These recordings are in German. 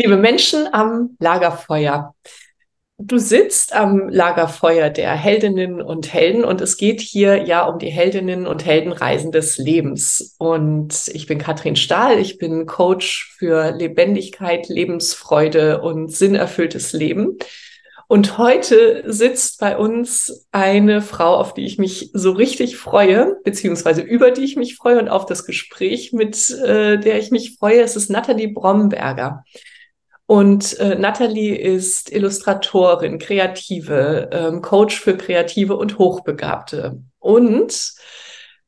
Liebe Menschen am Lagerfeuer. Du sitzt am Lagerfeuer der Heldinnen und Helden und es geht hier ja um die Heldinnen und Heldenreisen des Lebens. Und ich bin Katrin Stahl, ich bin Coach für Lebendigkeit, Lebensfreude und sinnerfülltes Leben. Und heute sitzt bei uns eine Frau, auf die ich mich so richtig freue, beziehungsweise über die ich mich freue und auf das Gespräch, mit äh, der ich mich freue. Es ist Nathalie Bromberger. Und äh, Natalie ist Illustratorin, Kreative, ähm, Coach für Kreative und Hochbegabte. Und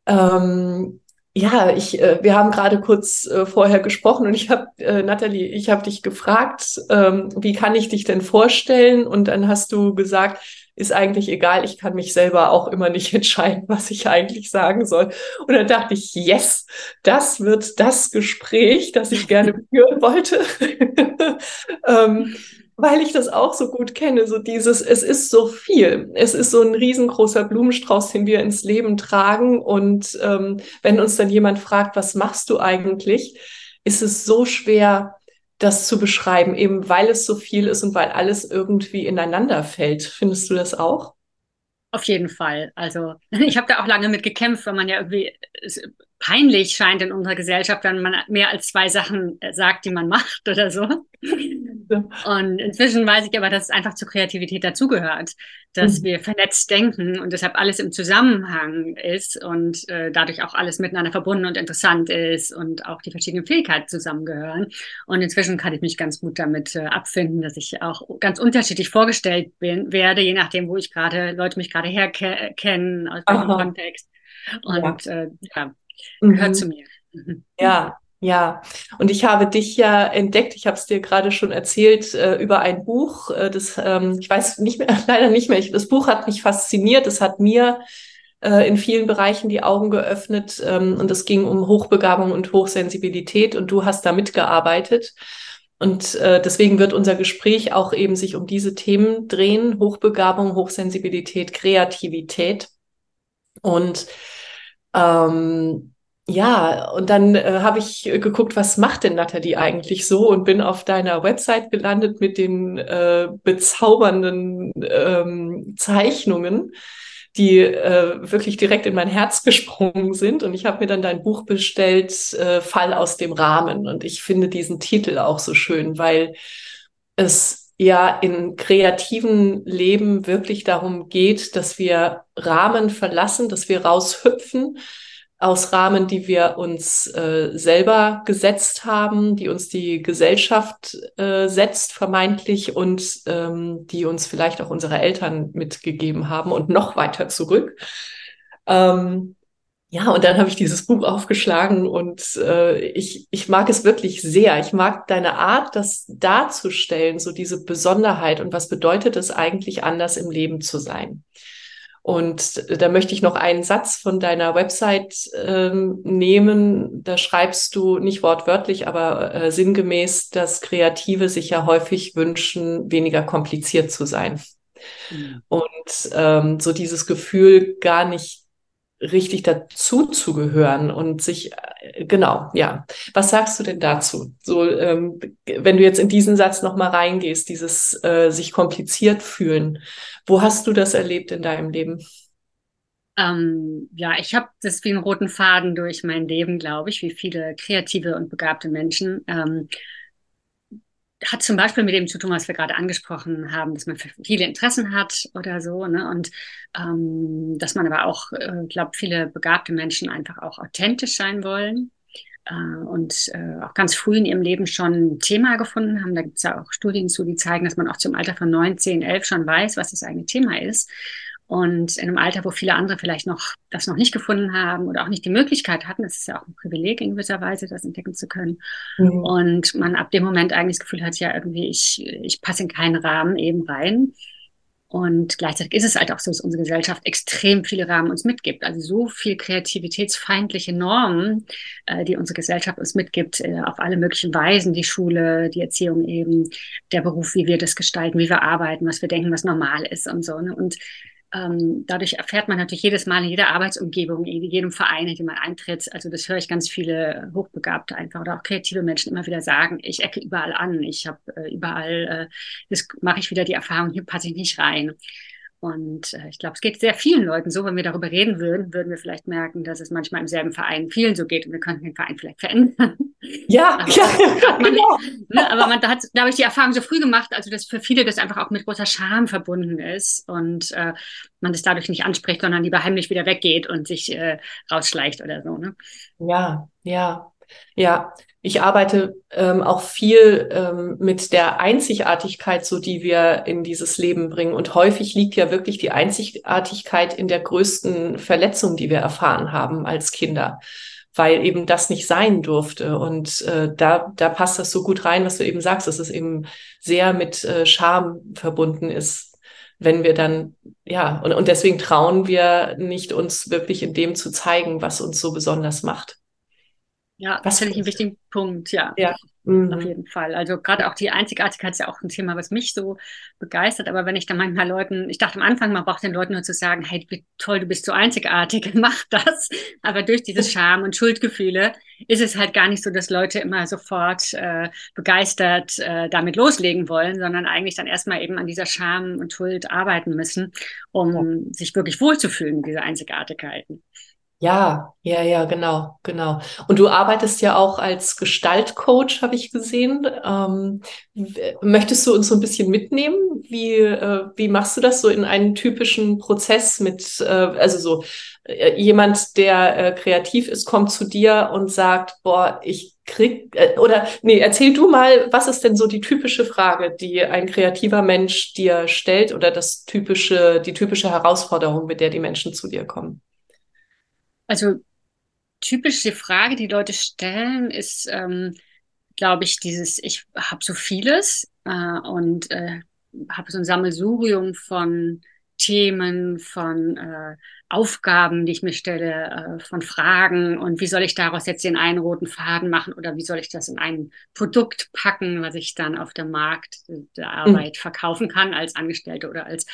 ähm, ja, ich, äh, wir haben gerade kurz äh, vorher gesprochen und ich habe, äh, Natalie, ich habe dich gefragt, ähm, wie kann ich dich denn vorstellen? Und dann hast du gesagt, ist eigentlich egal, ich kann mich selber auch immer nicht entscheiden, was ich eigentlich sagen soll. Und dann dachte ich, yes, das wird das Gespräch, das ich gerne führen wollte. ähm, weil ich das auch so gut kenne, so dieses, es ist so viel. Es ist so ein riesengroßer Blumenstrauß, den wir ins Leben tragen. Und ähm, wenn uns dann jemand fragt, was machst du eigentlich, ist es so schwer, das zu beschreiben, eben weil es so viel ist und weil alles irgendwie ineinander fällt. Findest du das auch? Auf jeden Fall. Also ich habe da auch lange mit gekämpft, weil man ja irgendwie peinlich scheint in unserer Gesellschaft, wenn man mehr als zwei Sachen sagt, die man macht oder so. Und inzwischen weiß ich aber, dass es einfach zur Kreativität dazugehört, dass mhm. wir vernetzt denken und deshalb alles im Zusammenhang ist und äh, dadurch auch alles miteinander verbunden und interessant ist und auch die verschiedenen Fähigkeiten zusammengehören. Und inzwischen kann ich mich ganz gut damit äh, abfinden, dass ich auch ganz unterschiedlich vorgestellt bin, werde, je nachdem, wo ich gerade Leute mich gerade herkennen, aus welchem Kontext. Und ja, äh, ja gehört mhm. zu mir. Ja, ja, und ich habe dich ja entdeckt, ich habe es dir gerade schon erzählt, äh, über ein Buch. Äh, das, ähm, ich weiß nicht mehr, leider nicht mehr. Ich, das Buch hat mich fasziniert. Es hat mir äh, in vielen Bereichen die Augen geöffnet. Ähm, und es ging um Hochbegabung und Hochsensibilität. Und du hast da mitgearbeitet. Und äh, deswegen wird unser Gespräch auch eben sich um diese Themen drehen. Hochbegabung, Hochsensibilität, Kreativität. Und ähm, ja, und dann äh, habe ich geguckt, was macht denn Nathalie eigentlich so und bin auf deiner Website gelandet mit den äh, bezaubernden ähm, Zeichnungen, die äh, wirklich direkt in mein Herz gesprungen sind. Und ich habe mir dann dein Buch bestellt, äh, Fall aus dem Rahmen. Und ich finde diesen Titel auch so schön, weil es ja in kreativen Leben wirklich darum geht, dass wir Rahmen verlassen, dass wir raushüpfen aus Rahmen, die wir uns äh, selber gesetzt haben, die uns die Gesellschaft äh, setzt, vermeintlich, und ähm, die uns vielleicht auch unsere Eltern mitgegeben haben und noch weiter zurück. Ähm, ja, und dann habe ich dieses Buch aufgeschlagen und äh, ich, ich mag es wirklich sehr. Ich mag deine Art, das darzustellen, so diese Besonderheit und was bedeutet es eigentlich, anders im Leben zu sein. Und da möchte ich noch einen Satz von deiner Website ähm, nehmen. Da schreibst du nicht wortwörtlich, aber äh, sinngemäß, dass Kreative sich ja häufig wünschen, weniger kompliziert zu sein. Mhm. Und ähm, so dieses Gefühl, gar nicht richtig dazu zu gehören und sich, äh, genau, ja. Was sagst du denn dazu? So, ähm, wenn du jetzt in diesen Satz nochmal reingehst, dieses äh, sich kompliziert fühlen, wo hast du das erlebt in deinem Leben? Ähm, ja, ich habe das wie einen roten Faden durch mein Leben, glaube ich, wie viele kreative und begabte Menschen. Ähm, hat zum Beispiel mit dem zu tun, was wir gerade angesprochen haben, dass man viele Interessen hat oder so, ne? Und ähm, dass man aber auch, äh, glaube viele begabte Menschen einfach auch authentisch sein wollen äh, und äh, auch ganz früh in ihrem Leben schon ein Thema gefunden haben. Da gibt es ja auch Studien zu, die zeigen, dass man auch zum Alter von neun, zehn, elf schon weiß, was das eigene Thema ist. Und in einem Alter, wo viele andere vielleicht noch das noch nicht gefunden haben oder auch nicht die Möglichkeit hatten, das ist ja auch ein Privileg in gewisser Weise, das entdecken zu können. Mhm. Und man ab dem Moment eigentlich das Gefühl hat, ja, irgendwie, ich, ich passe in keinen Rahmen eben rein. Und gleichzeitig ist es halt auch so, dass unsere Gesellschaft extrem viele Rahmen uns mitgibt. Also so viel kreativitätsfeindliche Normen, äh, die unsere Gesellschaft uns mitgibt, äh, auf alle möglichen Weisen, die Schule, die Erziehung eben, der Beruf, wie wir das gestalten, wie wir arbeiten, was wir denken, was normal ist und so. Ne? Und ähm, dadurch erfährt man natürlich jedes Mal in jeder Arbeitsumgebung, in jedem Verein, in dem man eintritt. Also das höre ich ganz viele Hochbegabte einfach oder auch kreative Menschen immer wieder sagen. Ich ecke überall an. Ich habe äh, überall, äh, das mache ich wieder die Erfahrung, hier passe ich nicht rein. Und äh, ich glaube, es geht sehr vielen Leuten so, wenn wir darüber reden würden, würden wir vielleicht merken, dass es manchmal im selben Verein vielen so geht und wir könnten den Verein vielleicht verändern. Ja, aber, ja, man, genau. ne, aber man hat, da habe ich die Erfahrung so früh gemacht, also dass für viele das einfach auch mit großer Scham verbunden ist und äh, man das dadurch nicht anspricht, sondern lieber heimlich wieder weggeht und sich äh, rausschleicht oder so. Ne? Ja, ja, ja. Ich arbeite ähm, auch viel ähm, mit der Einzigartigkeit, so die wir in dieses Leben bringen. Und häufig liegt ja wirklich die Einzigartigkeit in der größten Verletzung, die wir erfahren haben als Kinder, weil eben das nicht sein durfte. Und äh, da, da passt das so gut rein, was du eben sagst, dass es eben sehr mit äh, Scham verbunden ist, wenn wir dann, ja, und, und deswegen trauen wir nicht, uns wirklich in dem zu zeigen, was uns so besonders macht. Ja, das finde ich einen wichtigen Punkt, ja. Ja. Mhm. Auf jeden Fall. Also gerade auch die Einzigartigkeit ist ja auch ein Thema, was mich so begeistert. Aber wenn ich dann manchmal Leuten, ich dachte am Anfang, man braucht den Leuten nur zu sagen, hey, toll, du bist so einzigartig, mach das. Aber durch dieses Scham und Schuldgefühle ist es halt gar nicht so, dass Leute immer sofort äh, begeistert äh, damit loslegen wollen, sondern eigentlich dann erstmal eben an dieser Scham und Schuld arbeiten müssen, um ja. sich wirklich wohlzufühlen mit dieser Einzigartigkeiten. Ja, ja, ja, genau, genau. Und du arbeitest ja auch als Gestaltcoach, habe ich gesehen. Ähm, möchtest du uns so ein bisschen mitnehmen? Wie, äh, wie machst du das so in einen typischen Prozess mit, äh, also so äh, jemand, der äh, kreativ ist, kommt zu dir und sagt, boah, ich krieg, äh, oder nee, erzähl du mal, was ist denn so die typische Frage, die ein kreativer Mensch dir stellt oder das typische, die typische Herausforderung, mit der die Menschen zu dir kommen? Also typische Frage, die Leute stellen, ist, ähm, glaube ich, dieses, ich habe so vieles äh, und äh, habe so ein Sammelsurium von Themen, von äh, Aufgaben, die ich mir stelle, äh, von Fragen und wie soll ich daraus jetzt den einen roten Faden machen oder wie soll ich das in ein Produkt packen, was ich dann auf dem Markt der mhm. Arbeit mhm. verkaufen kann als Angestellte oder als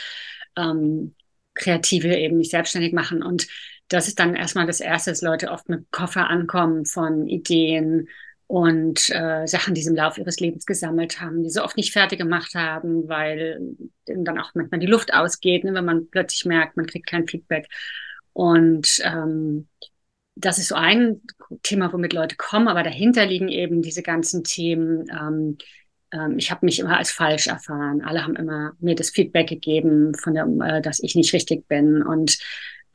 ähm, Kreative eben mich selbstständig machen und das ist dann erstmal das Erste, dass Leute oft mit Koffer ankommen von Ideen und äh, Sachen, die sie im Laufe ihres Lebens gesammelt haben, die sie oft nicht fertig gemacht haben, weil dann auch manchmal die Luft ausgeht, ne, wenn man plötzlich merkt, man kriegt kein Feedback. Und ähm, das ist so ein Thema, womit Leute kommen, aber dahinter liegen eben diese ganzen Themen. Ähm, ähm, ich habe mich immer als falsch erfahren. Alle haben immer mir das Feedback gegeben, von der, äh, dass ich nicht richtig bin und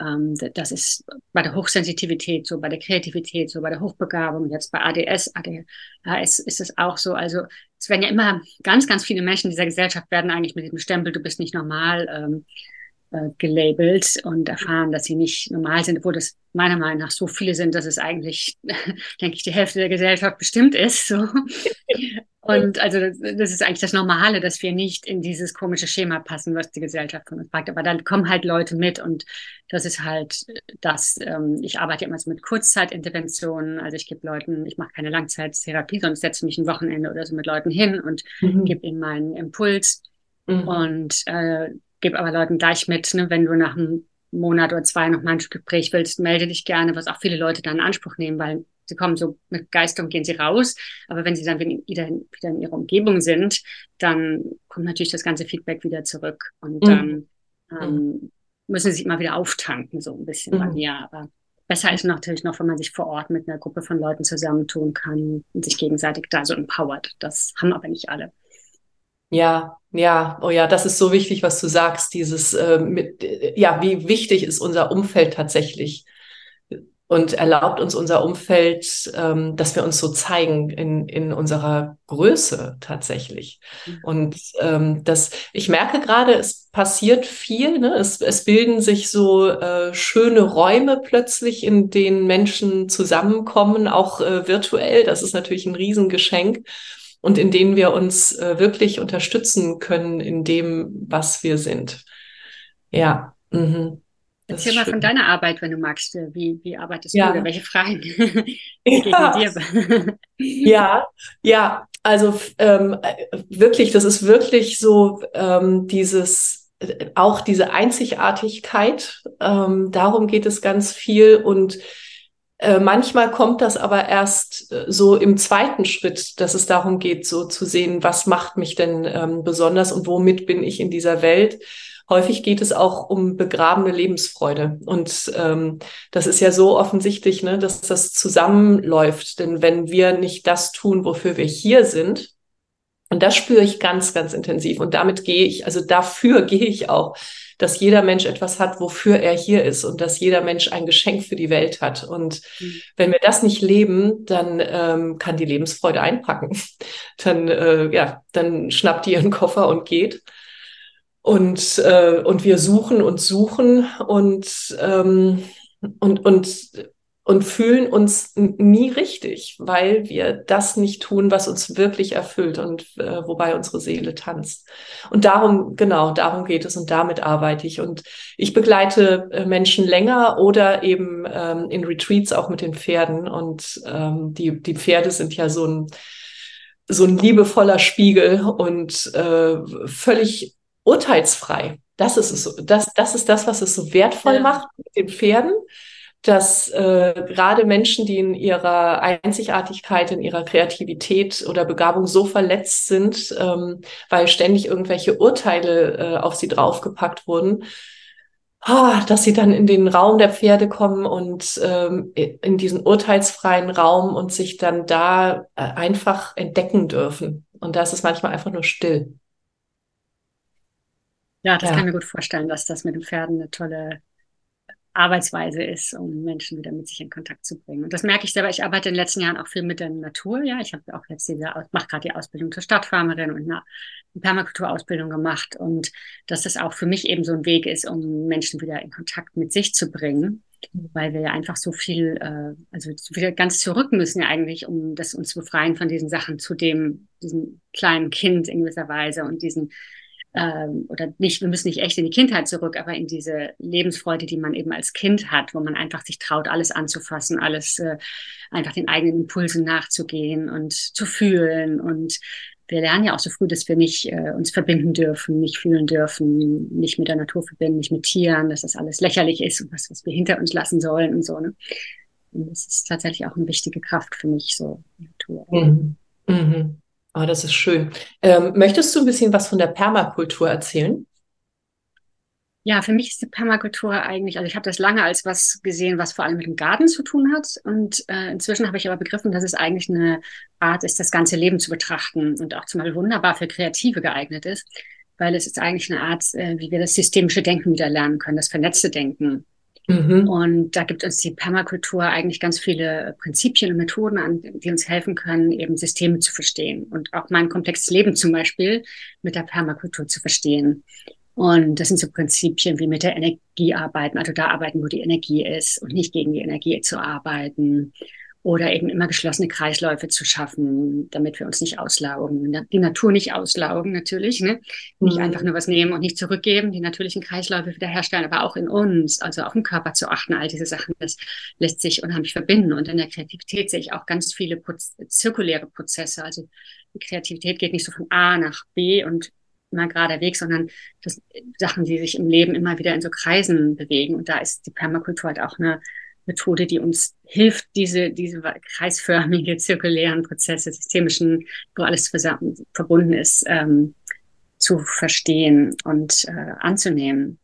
ähm, das ist bei der Hochsensitivität so, bei der Kreativität so, bei der Hochbegabung, jetzt bei ADS, ADHS ist es auch so. Also es werden ja immer ganz, ganz viele Menschen in dieser Gesellschaft werden eigentlich mit diesem Stempel, du bist nicht normal, ähm, äh, gelabelt und erfahren, dass sie nicht normal sind, obwohl das meiner Meinung nach so viele sind, dass es eigentlich, denke ich, die Hälfte der Gesellschaft bestimmt ist. So. Und also das ist eigentlich das Normale, dass wir nicht in dieses komische Schema passen, was die Gesellschaft von uns fragt. Aber dann kommen halt Leute mit und das ist halt das, ähm, ich arbeite immer so mit Kurzzeitinterventionen. Also ich gebe Leuten, ich mache keine Langzeittherapie, sondern setze mich ein Wochenende oder so mit Leuten hin und mhm. gebe ihnen meinen Impuls mhm. und äh, gebe aber Leuten gleich mit, ne, wenn du nach einem Monat oder zwei noch mal ein Gespräch willst, melde dich gerne, was auch viele Leute dann in Anspruch nehmen, weil sie kommen so mit Begeisterung, gehen sie raus. Aber wenn sie dann wieder, wieder in ihrer Umgebung sind, dann kommt natürlich das ganze Feedback wieder zurück. Und mhm. dann ähm, müssen sie sich immer wieder auftanken, so ein bisschen mhm. bei mir. Aber besser ist natürlich noch, wenn man sich vor Ort mit einer Gruppe von Leuten zusammentun kann und sich gegenseitig da so empowert. Das haben aber nicht alle. Ja, ja, oh ja, das ist so wichtig, was du sagst, dieses, äh, mit, ja, wie wichtig ist unser Umfeld tatsächlich und erlaubt uns unser Umfeld, ähm, dass wir uns so zeigen in, in unserer Größe tatsächlich. Mhm. Und ähm, das, ich merke gerade, es passiert viel, ne? es, es bilden sich so äh, schöne Räume plötzlich, in denen Menschen zusammenkommen, auch äh, virtuell. Das ist natürlich ein Riesengeschenk und in denen wir uns äh, wirklich unterstützen können in dem, was wir sind. Ja. Mhm. Erzähl mal von deiner Arbeit, wenn du magst. Wie, wie arbeitest ja. du oder welche Fragen ja. ja, ja, also ähm, wirklich, das ist wirklich so ähm, dieses, auch diese Einzigartigkeit. Ähm, darum geht es ganz viel und äh, manchmal kommt das aber erst äh, so im zweiten Schritt, dass es darum geht, so zu sehen, was macht mich denn ähm, besonders und womit bin ich in dieser Welt. Häufig geht es auch um begrabene Lebensfreude. Und ähm, das ist ja so offensichtlich, ne, dass das zusammenläuft. Denn wenn wir nicht das tun, wofür wir hier sind, und das spüre ich ganz, ganz intensiv. Und damit gehe ich, also dafür gehe ich auch, dass jeder Mensch etwas hat, wofür er hier ist und dass jeder Mensch ein Geschenk für die Welt hat. Und mhm. wenn wir das nicht leben, dann ähm, kann die Lebensfreude einpacken. Dann, äh, ja, dann schnappt die ihren Koffer und geht. Und, äh, und wir suchen und suchen und, ähm, und, und und fühlen uns nie richtig, weil wir das nicht tun, was uns wirklich erfüllt und äh, wobei unsere Seele tanzt. Und darum, genau, darum geht es und damit arbeite ich. Und ich begleite äh, Menschen länger oder eben ähm, in Retreats auch mit den Pferden. Und ähm, die, die Pferde sind ja so ein, so ein liebevoller Spiegel und äh, völlig urteilsfrei. Das ist es, das, das ist das, was es so wertvoll ja. macht mit den Pferden dass äh, gerade Menschen, die in ihrer Einzigartigkeit, in ihrer Kreativität oder Begabung so verletzt sind, ähm, weil ständig irgendwelche Urteile äh, auf sie draufgepackt wurden, ah, dass sie dann in den Raum der Pferde kommen und ähm, in diesen urteilsfreien Raum und sich dann da äh, einfach entdecken dürfen. Und da ist es manchmal einfach nur still. Ja, das ja. kann ich mir gut vorstellen, dass das mit den Pferden eine tolle Arbeitsweise ist, um Menschen wieder mit sich in Kontakt zu bringen. Und das merke ich selber. Ich arbeite in den letzten Jahren auch viel mit der Natur. Ja, ich habe auch jetzt diese, mache gerade die Ausbildung zur Stadtfarmerin und eine Permakulturausbildung gemacht. Und dass das auch für mich eben so ein Weg ist, um Menschen wieder in Kontakt mit sich zu bringen, weil wir ja einfach so viel, äh, also wieder ganz zurück müssen ja eigentlich, um das uns zu befreien von diesen Sachen zu dem, diesem kleinen Kind in gewisser Weise und diesen ähm, oder nicht, wir müssen nicht echt in die Kindheit zurück, aber in diese Lebensfreude, die man eben als Kind hat, wo man einfach sich traut, alles anzufassen, alles äh, einfach den eigenen Impulsen nachzugehen und zu fühlen. Und wir lernen ja auch so früh, dass wir nicht äh, uns verbinden dürfen, nicht fühlen dürfen, nicht mit der Natur verbinden, nicht mit Tieren, dass das alles lächerlich ist und was, was wir hinter uns lassen sollen und so. Ne? Und das ist tatsächlich auch eine wichtige Kraft für mich, so Natur. Mhm. Mhm. Oh, das ist schön. Ähm, möchtest du ein bisschen was von der Permakultur erzählen? Ja, für mich ist die Permakultur eigentlich, also ich habe das lange als was gesehen, was vor allem mit dem Garten zu tun hat. Und äh, inzwischen habe ich aber begriffen, dass es eigentlich eine Art ist, das ganze Leben zu betrachten und auch zum Beispiel wunderbar für Kreative geeignet ist, weil es ist eigentlich eine Art, äh, wie wir das systemische Denken wieder lernen können, das vernetzte Denken. Mhm. Und da gibt uns die Permakultur eigentlich ganz viele Prinzipien und Methoden an, die uns helfen können, eben Systeme zu verstehen und auch mein komplexes Leben zum Beispiel mit der Permakultur zu verstehen. Und das sind so Prinzipien wie mit der Energie arbeiten, also da arbeiten, wo die Energie ist und nicht gegen die Energie zu arbeiten oder eben immer geschlossene Kreisläufe zu schaffen, damit wir uns nicht auslaugen. Die Natur nicht auslaugen natürlich, ne? Nicht mhm. einfach nur was nehmen und nicht zurückgeben, die natürlichen Kreisläufe wiederherstellen, aber auch in uns, also auch im Körper zu achten, all diese Sachen, das lässt sich unheimlich verbinden. Und in der Kreativität sehe ich auch ganz viele Proz zirkuläre Prozesse. Also die Kreativität geht nicht so von A nach B und immer gerade Weg, sondern das Sachen, die sich im Leben immer wieder in so Kreisen bewegen. Und da ist die Permakultur halt auch eine Methode, die uns hilft, diese, diese kreisförmige, zirkulären Prozesse, systemischen, wo alles zusammen verbunden ist, ähm, zu verstehen und äh, anzunehmen.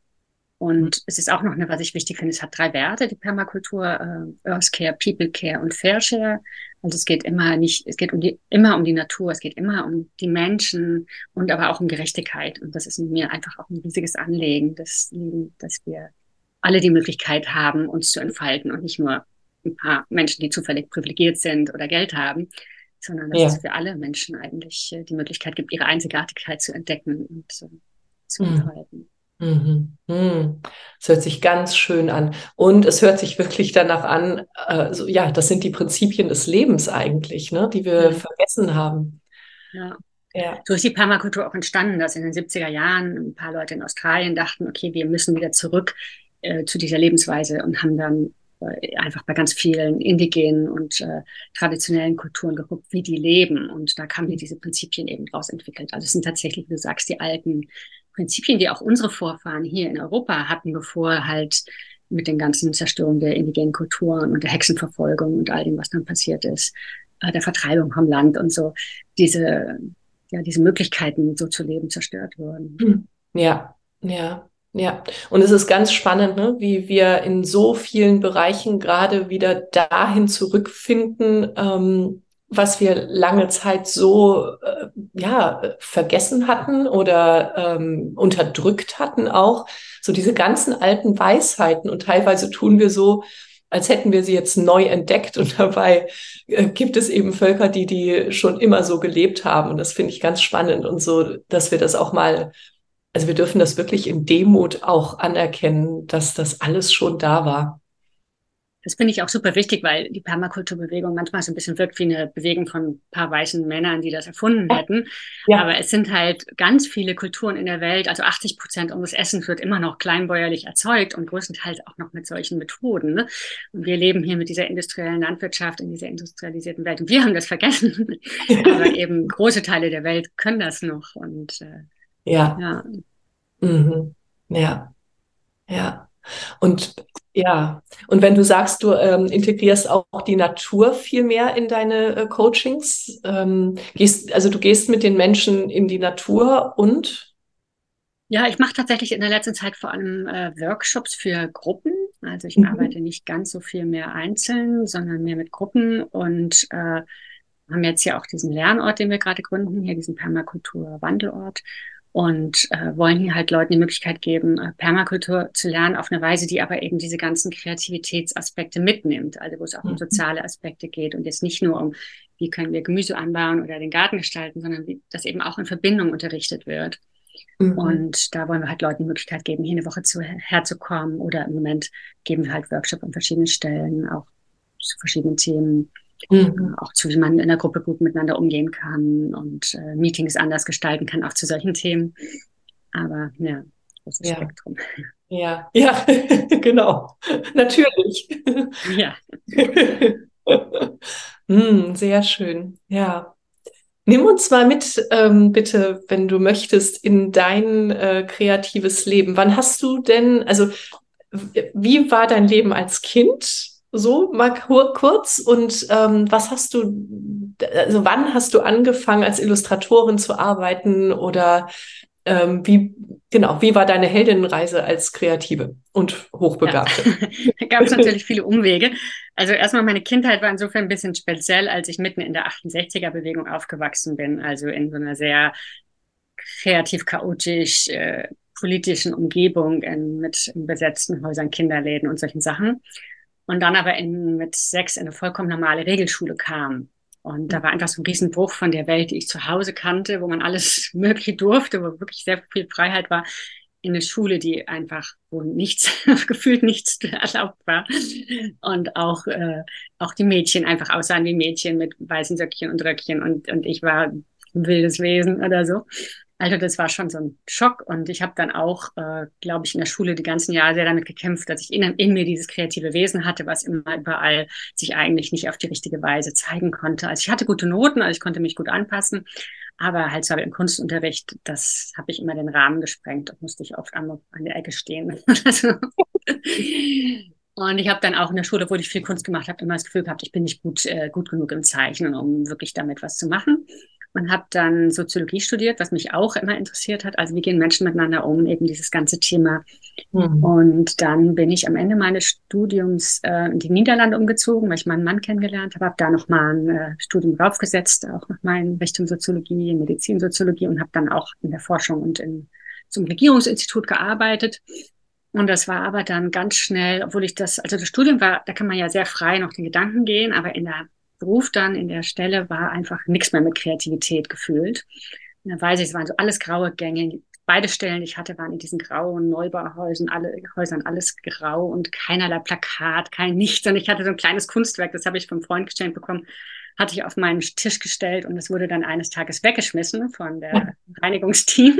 Und mhm. es ist auch noch eine, was ich wichtig finde, es hat drei Werte, die Permakultur, äh, Earth Care, People Care und Fair Share. Und es geht immer nicht, es geht um die, immer um die Natur, es geht immer um die Menschen und aber auch um Gerechtigkeit. Und das ist mir einfach auch ein riesiges Anliegen, dass, dass wir alle die Möglichkeit haben, uns zu entfalten und nicht nur ein paar Menschen, die zufällig privilegiert sind oder Geld haben, sondern dass ja. es für alle Menschen eigentlich äh, die Möglichkeit gibt, ihre Einzigartigkeit zu entdecken und äh, zu mhm. entfalten. Mhm. Mhm. Es hört sich ganz schön an. Und es hört sich wirklich danach an, äh, so, ja, das sind die Prinzipien des Lebens eigentlich, ne, die wir mhm. vergessen haben. Ja. ja. So ist die Permakultur auch entstanden, dass in den 70er Jahren ein paar Leute in Australien dachten, okay, wir müssen wieder zurück äh, zu dieser Lebensweise und haben dann äh, einfach bei ganz vielen indigenen und äh, traditionellen Kulturen geguckt, wie die leben. Und da kamen wir diese Prinzipien eben draus entwickelt. Also es sind tatsächlich, wie du sagst, die alten Prinzipien, die auch unsere Vorfahren hier in Europa hatten, bevor halt mit den ganzen Zerstörungen der indigenen Kulturen und der Hexenverfolgung und all dem, was dann passiert ist, äh, der Vertreibung vom Land und so, diese, ja, diese Möglichkeiten, so zu leben, zerstört wurden. Hm. Ja, ja. Ja, und es ist ganz spannend, ne, wie wir in so vielen Bereichen gerade wieder dahin zurückfinden, ähm, was wir lange Zeit so äh, ja vergessen hatten oder ähm, unterdrückt hatten auch. So diese ganzen alten Weisheiten und teilweise tun wir so als hätten wir sie jetzt neu entdeckt. Und dabei äh, gibt es eben Völker, die die schon immer so gelebt haben. Und das finde ich ganz spannend und so, dass wir das auch mal also wir dürfen das wirklich in Demut auch anerkennen, dass das alles schon da war. Das finde ich auch super wichtig, weil die Permakulturbewegung manchmal so ein bisschen wirkt wie eine Bewegung von ein paar weißen Männern, die das erfunden hätten. Ja. Aber es sind halt ganz viele Kulturen in der Welt, also 80 Prozent unseres Essens wird immer noch kleinbäuerlich erzeugt und größtenteils auch noch mit solchen Methoden. Ne? Und wir leben hier mit dieser industriellen Landwirtschaft in dieser industrialisierten Welt. Und wir haben das vergessen. Aber eben große Teile der Welt können das noch. Und äh, ja. Ja. Mhm. Ja. Ja. Und ja, und wenn du sagst, du ähm, integrierst auch die Natur viel mehr in deine äh, Coachings, ähm, gehst, also du gehst mit den Menschen in die Natur und? Ja, ich mache tatsächlich in der letzten Zeit vor allem äh, Workshops für Gruppen. Also ich mhm. arbeite nicht ganz so viel mehr einzeln, sondern mehr mit Gruppen und äh, haben jetzt ja auch diesen Lernort, den wir gerade gründen, hier diesen Permakultur-Wandelort und äh, wollen hier halt Leuten die Möglichkeit geben, äh, Permakultur zu lernen auf eine Weise, die aber eben diese ganzen Kreativitätsaspekte mitnimmt, also wo es auch um mhm. soziale Aspekte geht und jetzt nicht nur um, wie können wir Gemüse anbauen oder den Garten gestalten, sondern wie das eben auch in Verbindung unterrichtet wird. Mhm. Und da wollen wir halt Leuten die Möglichkeit geben, hier eine Woche zu, herzukommen oder im Moment geben wir halt Workshop an verschiedenen Stellen, auch zu verschiedenen Themen Mhm. Auch zu, wie man in der Gruppe gut miteinander umgehen kann und äh, Meetings anders gestalten kann, auch zu solchen Themen. Aber ja, großes ja. Spektrum. Ja, ja, genau. Natürlich. Ja. mm, sehr schön. Ja. Nimm uns mal mit, ähm, bitte, wenn du möchtest, in dein äh, kreatives Leben. Wann hast du denn, also wie war dein Leben als Kind? So mal kurz und ähm, was hast du, also wann hast du angefangen als Illustratorin zu arbeiten oder ähm, wie, genau, wie war deine Heldinnenreise als Kreative und Hochbegabte? Ja. da gab es natürlich viele Umwege. Also erstmal meine Kindheit war insofern ein bisschen speziell, als ich mitten in der 68er-Bewegung aufgewachsen bin, also in so einer sehr kreativ chaotisch äh, politischen Umgebung in, mit besetzten Häusern, Kinderläden und solchen Sachen und dann aber in, mit sechs in eine vollkommen normale Regelschule kam. Und da war einfach so ein Riesenbruch von der Welt, die ich zu Hause kannte, wo man alles mögliche durfte, wo wirklich sehr viel Freiheit war, in eine Schule, die einfach, wo nichts, gefühlt nichts erlaubt war. Und auch, äh, auch die Mädchen einfach aussahen wie Mädchen mit weißen Söckchen und Röckchen und, und ich war ein wildes Wesen oder so. Also das war schon so ein Schock und ich habe dann auch, äh, glaube ich, in der Schule die ganzen Jahre sehr damit gekämpft, dass ich in, in, mir dieses kreative Wesen hatte, was immer überall sich eigentlich nicht auf die richtige Weise zeigen konnte. Also ich hatte gute Noten, also ich konnte mich gut anpassen, aber halt so im Kunstunterricht, das habe ich immer den Rahmen gesprengt und musste ich oft an, an der Ecke stehen. und ich habe dann auch in der Schule, wo ich viel Kunst gemacht habe, immer das Gefühl gehabt, ich bin nicht gut, äh, gut genug im Zeichnen, um wirklich damit was zu machen und habe dann Soziologie studiert, was mich auch immer interessiert hat. Also wie gehen Menschen miteinander um, eben dieses ganze Thema. Mhm. Und dann bin ich am Ende meines Studiums äh, in die Niederlande umgezogen, weil ich meinen Mann kennengelernt habe, habe da nochmal ein äh, Studium draufgesetzt, auch noch mal in Richtung Soziologie, Medizinsoziologie und habe dann auch in der Forschung und in, zum Regierungsinstitut gearbeitet. Und das war aber dann ganz schnell, obwohl ich das, also das Studium war, da kann man ja sehr frei noch den Gedanken gehen, aber in der Beruf dann in der Stelle war einfach nichts mehr mit Kreativität gefühlt. Und dann weiß ich, es waren so alles graue Gänge. Beide Stellen, die ich hatte, waren in diesen grauen Neubauhäusern, alle Häusern alles grau und keinerlei Plakat, kein Nichts. Und ich hatte so ein kleines Kunstwerk, das habe ich vom Freund geschenkt bekommen, hatte ich auf meinen Tisch gestellt und es wurde dann eines Tages weggeschmissen von der Reinigungsteam.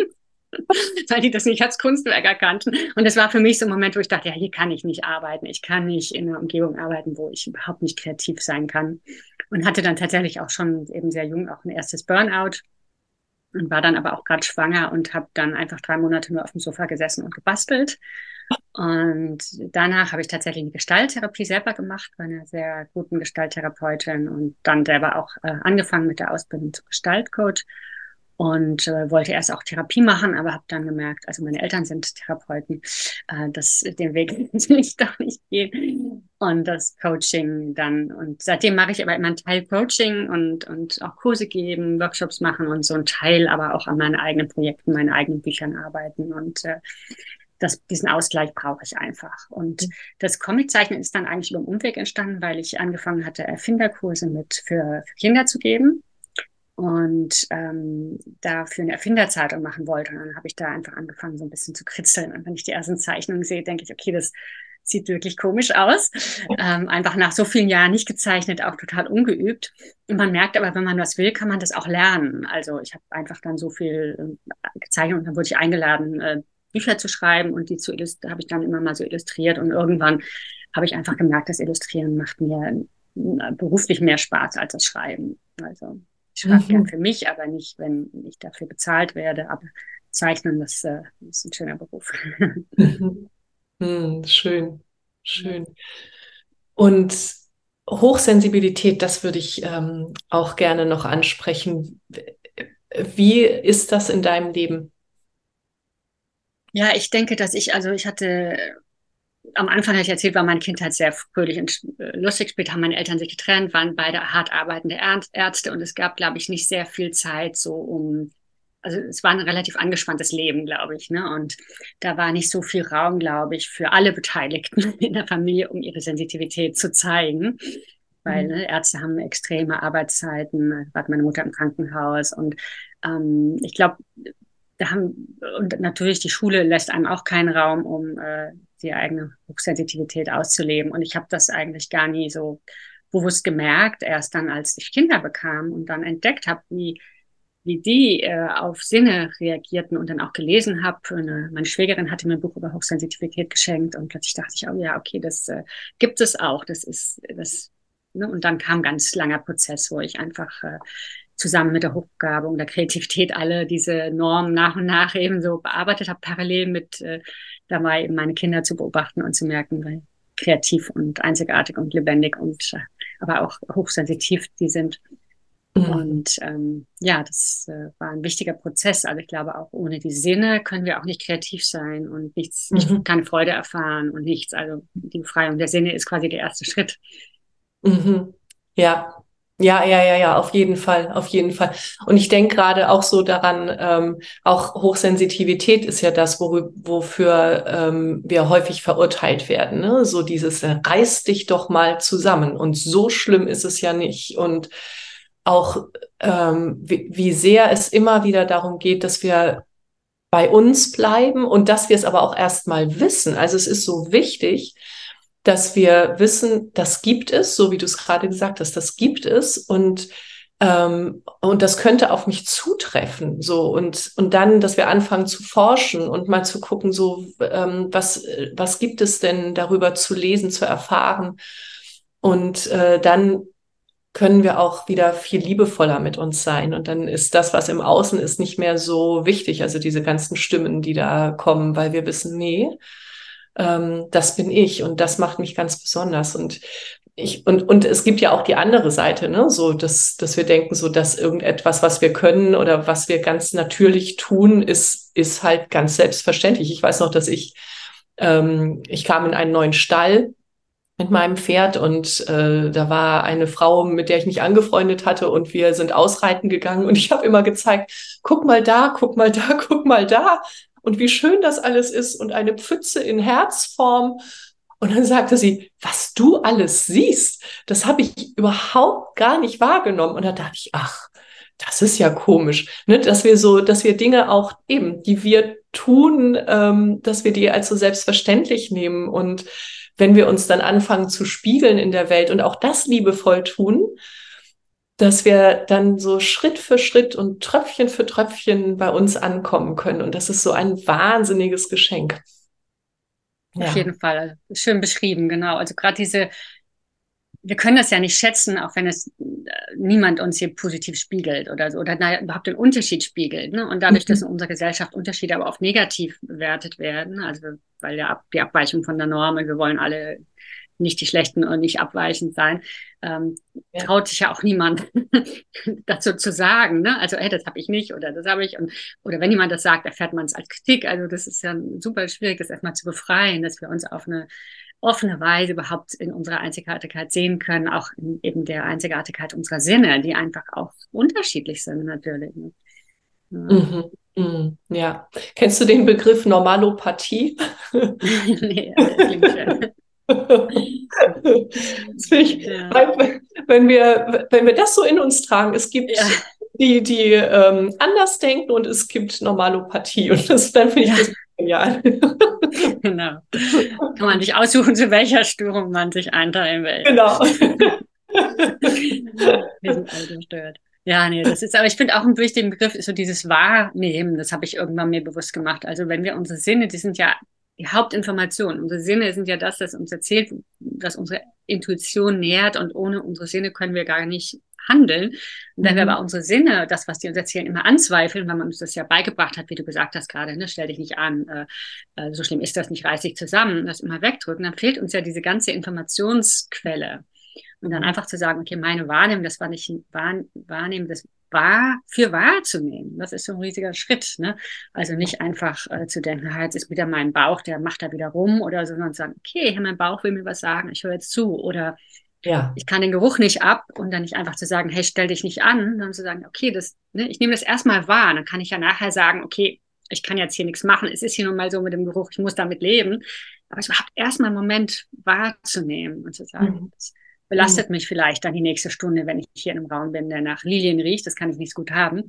weil die das nicht als Kunstwerk erkannten. Und das war für mich so ein Moment, wo ich dachte, ja, hier kann ich nicht arbeiten. Ich kann nicht in einer Umgebung arbeiten, wo ich überhaupt nicht kreativ sein kann. Und hatte dann tatsächlich auch schon eben sehr jung auch ein erstes Burnout und war dann aber auch gerade schwanger und habe dann einfach drei Monate nur auf dem Sofa gesessen und gebastelt. Und danach habe ich tatsächlich eine Gestalttherapie selber gemacht bei einer sehr guten Gestalttherapeutin und dann selber auch äh, angefangen mit der Ausbildung zum Gestaltcoach und äh, wollte erst auch Therapie machen, aber habe dann gemerkt, also meine Eltern sind Therapeuten, äh, dass den Weg will ich doch nicht gehen. Und das Coaching dann. Und seitdem mache ich aber immer einen Teil Coaching und und auch Kurse geben, Workshops machen und so ein Teil, aber auch an meinen eigenen Projekten, meinen eigenen Büchern arbeiten. Und äh, das, diesen Ausgleich brauche ich einfach. Und das Comiczeichnen ist dann eigentlich über den Umweg entstanden, weil ich angefangen hatte, Erfinderkurse mit für, für Kinder zu geben und ähm, dafür eine Erfinderzeitung machen wollte. Und dann habe ich da einfach angefangen, so ein bisschen zu kritzeln. Und wenn ich die ersten Zeichnungen sehe, denke ich, okay, das sieht wirklich komisch aus. Ähm, einfach nach so vielen Jahren nicht gezeichnet, auch total ungeübt. Und man merkt aber, wenn man was will, kann man das auch lernen. Also ich habe einfach dann so viel äh, gezeichnet und dann wurde ich eingeladen, äh, Bücher zu schreiben und die zu habe ich dann immer mal so illustriert. Und irgendwann habe ich einfach gemerkt, das Illustrieren macht mir äh, beruflich mehr Spaß als das Schreiben. Also ich schreibe mhm. gern für mich, aber nicht, wenn ich dafür bezahlt werde. Aber Zeichnen, das, äh, ist ein schöner Beruf. Mhm. Mhm, schön, schön. Und Hochsensibilität, das würde ich ähm, auch gerne noch ansprechen. Wie ist das in deinem Leben? Ja, ich denke, dass ich, also ich hatte am Anfang hatte ich erzählt, war meine Kindheit sehr fröhlich und äh, lustig. Später haben meine Eltern sich getrennt, waren beide hart arbeitende Ärzte und es gab, glaube ich, nicht sehr viel Zeit so um, also es war ein relativ angespanntes Leben, glaube ich, ne? Und da war nicht so viel Raum, glaube ich, für alle Beteiligten in der Familie, um ihre Sensitivität zu zeigen. Weil mhm. ne, Ärzte haben extreme Arbeitszeiten, war meine Mutter im Krankenhaus und ähm, ich glaube, da haben, und natürlich die Schule lässt einem auch keinen Raum, um äh, die eigene Hochsensitivität auszuleben. Und ich habe das eigentlich gar nie so bewusst gemerkt, erst dann, als ich Kinder bekam und dann entdeckt habe, wie, wie die äh, auf Sinne reagierten und dann auch gelesen habe. Meine Schwägerin hatte mir ein Buch über Hochsensitivität geschenkt und plötzlich dachte ich, oh ja, okay, das äh, gibt es auch. Das ist das. Ne? Und dann kam ganz langer Prozess, wo ich einfach äh, zusammen mit der Hochbegabung, der Kreativität alle diese Normen nach und nach eben so bearbeitet habe, parallel mit äh, dabei eben meine Kinder zu beobachten und zu merken, weil kreativ und einzigartig und lebendig und äh, aber auch hochsensitiv die sind. Mhm. Und ähm, ja, das äh, war ein wichtiger Prozess. Also ich glaube, auch ohne die Sinne können wir auch nicht kreativ sein und nichts, mhm. nicht, keine Freude erfahren und nichts. Also die Befreiung der Sinne ist quasi der erste Schritt. Mhm. Ja, ja, ja, ja, ja, auf jeden Fall, auf jeden Fall. Und ich denke gerade auch so daran, ähm, auch Hochsensitivität ist ja das, wo, wofür ähm, wir häufig verurteilt werden. Ne? So dieses, äh, reiß dich doch mal zusammen. Und so schlimm ist es ja nicht. Und auch, ähm, wie, wie sehr es immer wieder darum geht, dass wir bei uns bleiben und dass wir es aber auch erstmal wissen. Also es ist so wichtig, dass wir wissen, das gibt es, so wie du es gerade gesagt hast, das gibt es und ähm, und das könnte auf mich zutreffen, so und und dann, dass wir anfangen zu forschen und mal zu gucken, so ähm, was was gibt es denn darüber zu lesen, zu erfahren und äh, dann können wir auch wieder viel liebevoller mit uns sein. Und dann ist das, was im Außen ist, nicht mehr so wichtig. Also diese ganzen Stimmen, die da kommen, weil wir wissen, nee, ähm, das bin ich und das macht mich ganz besonders. Und ich, und, und es gibt ja auch die andere Seite, ne? so dass, dass wir denken, so dass irgendetwas, was wir können oder was wir ganz natürlich tun, ist, ist halt ganz selbstverständlich. Ich weiß noch, dass ich, ähm, ich kam in einen neuen Stall mit meinem Pferd und äh, da war eine Frau, mit der ich mich angefreundet hatte und wir sind ausreiten gegangen und ich habe immer gezeigt, guck mal da, guck mal da, guck mal da und wie schön das alles ist und eine Pfütze in Herzform. Und dann sagte sie, was du alles siehst, das habe ich überhaupt gar nicht wahrgenommen. Und da dachte ich, ach, das ist ja komisch, ne? dass wir so, dass wir Dinge auch eben, die wir tun, ähm, dass wir die als so selbstverständlich nehmen und wenn wir uns dann anfangen zu spiegeln in der Welt und auch das liebevoll tun, dass wir dann so Schritt für Schritt und Tröpfchen für Tröpfchen bei uns ankommen können. Und das ist so ein wahnsinniges Geschenk. Ja. Auf jeden Fall. Schön beschrieben, genau. Also gerade diese, wir können das ja nicht schätzen, auch wenn es äh, niemand uns hier positiv spiegelt oder so, oder na, überhaupt den Unterschied spiegelt. Ne? Und dadurch, mhm. dass in unserer Gesellschaft Unterschiede aber oft negativ bewertet werden, also weil ja die Abweichung von der Norm, wir wollen alle nicht die Schlechten und nicht abweichend sein, ähm, ja. traut sich ja auch niemand dazu zu sagen. Ne? Also, hey, das habe ich nicht oder das habe ich. Und, oder wenn jemand das sagt, erfährt man es als Kritik. Also das ist ja super schwierig, das erstmal zu befreien, dass wir uns auf eine offene Weise überhaupt in unserer Einzigartigkeit sehen können, auch in eben der Einzigartigkeit unserer Sinne, die einfach auch unterschiedlich sind natürlich. Ne? Ja. Mhm. Mhm. ja. Kennst du den Begriff Normalopathie? nee, das klingt schön. Ich, ja. wenn, wir, wenn wir das so in uns tragen, es gibt ja. die, die ähm, anders denken und es gibt Normalopathie. Und das, dann finde ich ja. das genial. genau. Kann man sich aussuchen, zu welcher Störung man sich einteilen will. Genau. Wir sind alle gestört. Ja, nee, das ist, aber ich finde auch ein wichtiger Begriff so dieses Wahrnehmen. Das habe ich irgendwann mir bewusst gemacht. Also wenn wir unsere Sinne, die sind ja die Hauptinformation. Unsere Sinne sind ja das, das uns erzählt, was unsere Intuition nährt und ohne unsere Sinne können wir gar nicht handeln. Und wenn mhm. wir aber unsere Sinne, das, was die uns erzählen, immer anzweifeln, weil man uns das ja beigebracht hat, wie du gesagt hast gerade, ne, stell dich nicht an, äh, äh, so schlimm ist das nicht, reiß dich zusammen, das immer wegdrücken, dann fehlt uns ja diese ganze Informationsquelle. Und dann mhm. einfach zu sagen, okay, meine Wahrnehmung, das war nicht Wahrnehmen, das wahr für wahrzunehmen. Das ist so ein riesiger Schritt. Ne? Also nicht einfach äh, zu denken, ah, jetzt ist wieder mein Bauch, der macht da wieder rum oder so, sondern sagen, okay, mein Bauch will mir was sagen, ich höre jetzt zu. Oder ja. ich kann den Geruch nicht ab und dann nicht einfach zu sagen, hey, stell dich nicht an, sondern zu sagen, okay, das, ne, ich nehme das erstmal wahr. Dann kann ich ja nachher sagen, okay, ich kann jetzt hier nichts machen, es ist hier nun mal so mit dem Geruch, ich muss damit leben. Aber es überhaupt erstmal einen Moment wahrzunehmen und zu sagen, mhm. das, belastet mhm. mich vielleicht dann die nächste Stunde, wenn ich hier in einem Raum bin, der nach Lilien riecht. Das kann ich nicht so gut haben.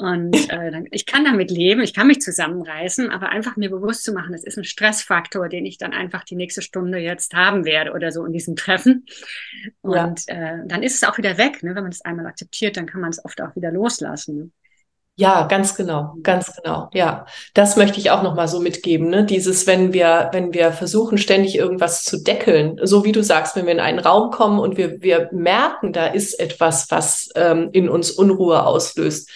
Und äh, dann, ich kann damit leben, ich kann mich zusammenreißen, aber einfach mir bewusst zu machen, das ist ein Stressfaktor, den ich dann einfach die nächste Stunde jetzt haben werde oder so in diesem Treffen. Und ja. äh, dann ist es auch wieder weg. Ne? Wenn man es einmal akzeptiert, dann kann man es oft auch wieder loslassen. Ja, ganz genau, ganz genau. Ja, das möchte ich auch noch mal so mitgeben. Ne? Dieses, wenn wir, wenn wir versuchen, ständig irgendwas zu deckeln, so wie du sagst, wenn wir in einen Raum kommen und wir, wir merken, da ist etwas, was ähm, in uns Unruhe auslöst,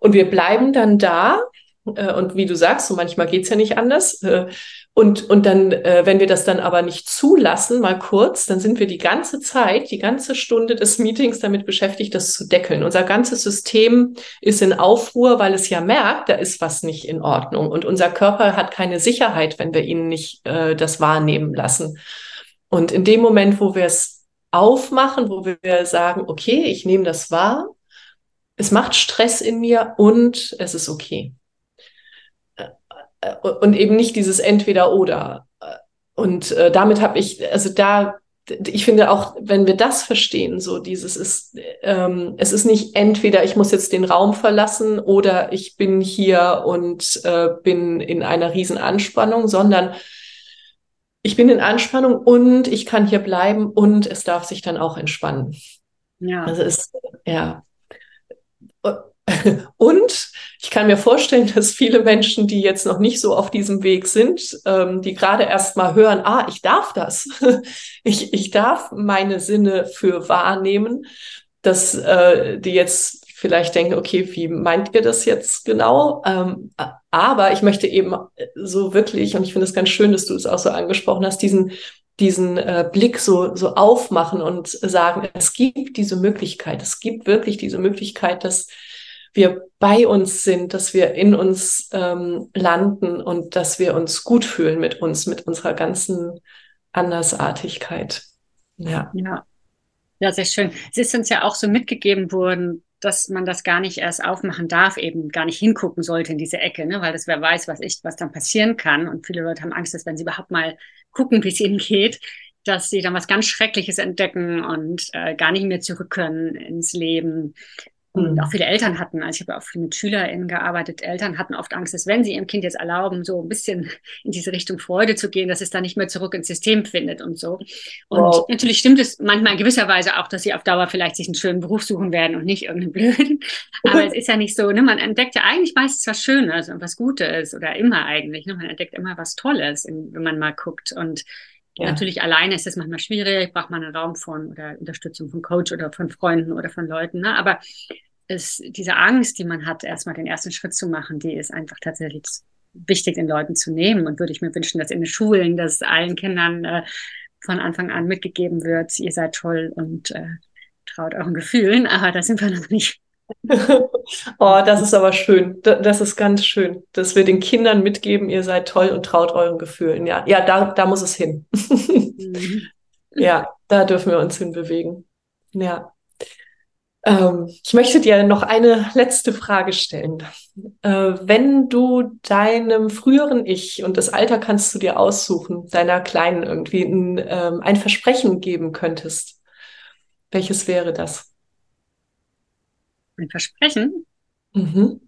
und wir bleiben dann da. Äh, und wie du sagst, so manchmal geht's ja nicht anders. Äh, und, und dann, äh, wenn wir das dann aber nicht zulassen, mal kurz, dann sind wir die ganze Zeit, die ganze Stunde des Meetings damit beschäftigt, das zu deckeln. Unser ganzes System ist in Aufruhr, weil es ja merkt, da ist was nicht in Ordnung. Und unser Körper hat keine Sicherheit, wenn wir ihn nicht äh, das wahrnehmen lassen. Und in dem Moment, wo wir es aufmachen, wo wir sagen, okay, ich nehme das wahr, es macht Stress in mir und es ist okay. Äh, und eben nicht dieses Entweder-Oder. Und äh, damit habe ich, also da, ich finde auch, wenn wir das verstehen, so dieses ist, ähm, es ist nicht entweder ich muss jetzt den Raum verlassen oder ich bin hier und äh, bin in einer riesen Anspannung, sondern ich bin in Anspannung und ich kann hier bleiben und es darf sich dann auch entspannen. Ja. Also ist, ja. Und ich kann mir vorstellen, dass viele Menschen, die jetzt noch nicht so auf diesem Weg sind, ähm, die gerade erst mal hören, ah, ich darf das. ich, ich darf meine Sinne für wahrnehmen, dass äh, die jetzt vielleicht denken, okay, wie meint ihr das jetzt genau? Ähm, aber ich möchte eben so wirklich, und ich finde es ganz schön, dass du es auch so angesprochen hast, diesen diesen äh, Blick so, so aufmachen und sagen, es gibt diese Möglichkeit, es gibt wirklich diese Möglichkeit, dass wir bei uns sind, dass wir in uns ähm, landen und dass wir uns gut fühlen mit uns, mit unserer ganzen Andersartigkeit. Ja. Ja. Ja, sehr schön. Es ist uns ja auch so mitgegeben worden, dass man das gar nicht erst aufmachen darf, eben gar nicht hingucken sollte in diese Ecke, ne? weil das wer weiß, was ich, was dann passieren kann. Und viele Leute haben Angst, dass wenn sie überhaupt mal gucken, wie es ihnen geht, dass sie dann was ganz Schreckliches entdecken und äh, gar nicht mehr zurück können ins Leben. Und mhm. auch viele Eltern hatten, also ich habe auch viel mit SchülerInnen gearbeitet, Eltern hatten oft Angst, dass wenn sie ihrem Kind jetzt erlauben, so ein bisschen in diese Richtung Freude zu gehen, dass es dann nicht mehr zurück ins System findet und so. Und wow. natürlich stimmt es manchmal in gewisser Weise auch, dass sie auf Dauer vielleicht sich einen schönen Beruf suchen werden und nicht irgendeinen blöden. Aber es ist ja nicht so, ne? man entdeckt ja eigentlich meistens was Schönes und was Gutes oder immer eigentlich. Ne? Man entdeckt immer was Tolles, wenn man mal guckt. Und ja. Natürlich alleine ist es manchmal schwierig, braucht man einen Raum von oder Unterstützung von Coach oder von Freunden oder von Leuten. Ne? Aber es, diese Angst, die man hat, erstmal den ersten Schritt zu machen, die ist einfach tatsächlich wichtig, den Leuten zu nehmen. Und würde ich mir wünschen, dass in den Schulen, dass allen Kindern äh, von Anfang an mitgegeben wird, ihr seid toll und äh, traut euren Gefühlen. Aber da sind wir noch nicht. oh, das ist aber schön. Das ist ganz schön, dass wir den Kindern mitgeben, ihr seid toll und traut euren Gefühlen. Ja, ja, da, da muss es hin. mhm. Ja, da dürfen wir uns hinbewegen. Ja. Ähm, ich möchte dir noch eine letzte Frage stellen. Äh, wenn du deinem früheren Ich und das Alter kannst du dir aussuchen, deiner Kleinen irgendwie ein, ähm, ein Versprechen geben könntest, welches wäre das? Ein Versprechen? Mhm.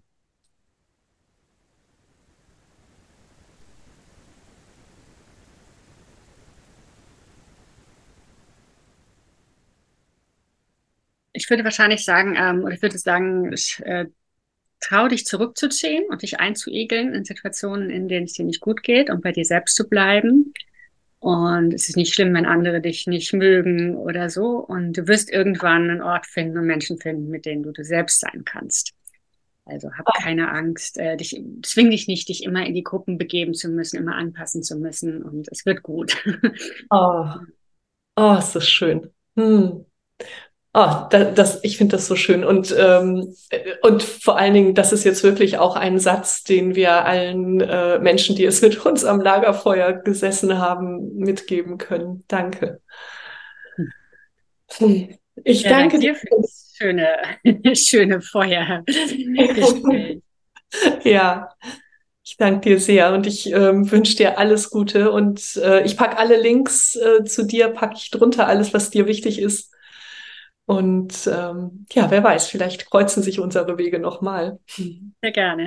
Ich würde wahrscheinlich sagen, ähm, oder ich würde sagen, ich, äh, trau dich zurückzuziehen und dich einzuegeln in Situationen, in denen es dir nicht gut geht und bei dir selbst zu bleiben. Und es ist nicht schlimm, wenn andere dich nicht mögen oder so. Und du wirst irgendwann einen Ort finden und Menschen finden, mit denen du du selbst sein kannst. Also hab oh. keine Angst, äh, dich, zwing dich nicht, dich immer in die Gruppen begeben zu müssen, immer anpassen zu müssen und es wird gut. Oh, oh ist das schön. Hm. Oh, das, das, ich finde das so schön. Und, ähm, und vor allen Dingen, das ist jetzt wirklich auch ein Satz, den wir allen äh, Menschen, die es mit uns am Lagerfeuer gesessen haben, mitgeben können. Danke. Ich ja, danke dir für das schöne, schöne Feuer. ja. Ich danke dir sehr und ich ähm, wünsche dir alles Gute und äh, ich packe alle Links äh, zu dir, packe ich drunter alles, was dir wichtig ist. Und ähm, ja, wer weiß, vielleicht kreuzen sich unsere Wege nochmal. Sehr gerne.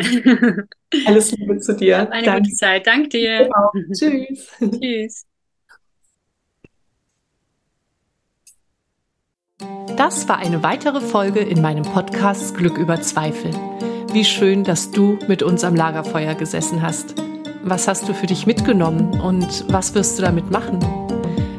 Alles Liebe zu dir. Hab eine Danke. gute Zeit. Danke dir. Genau. Tschüss. Tschüss. Das war eine weitere Folge in meinem Podcast Glück über Zweifel. Wie schön, dass du mit uns am Lagerfeuer gesessen hast. Was hast du für dich mitgenommen und was wirst du damit machen?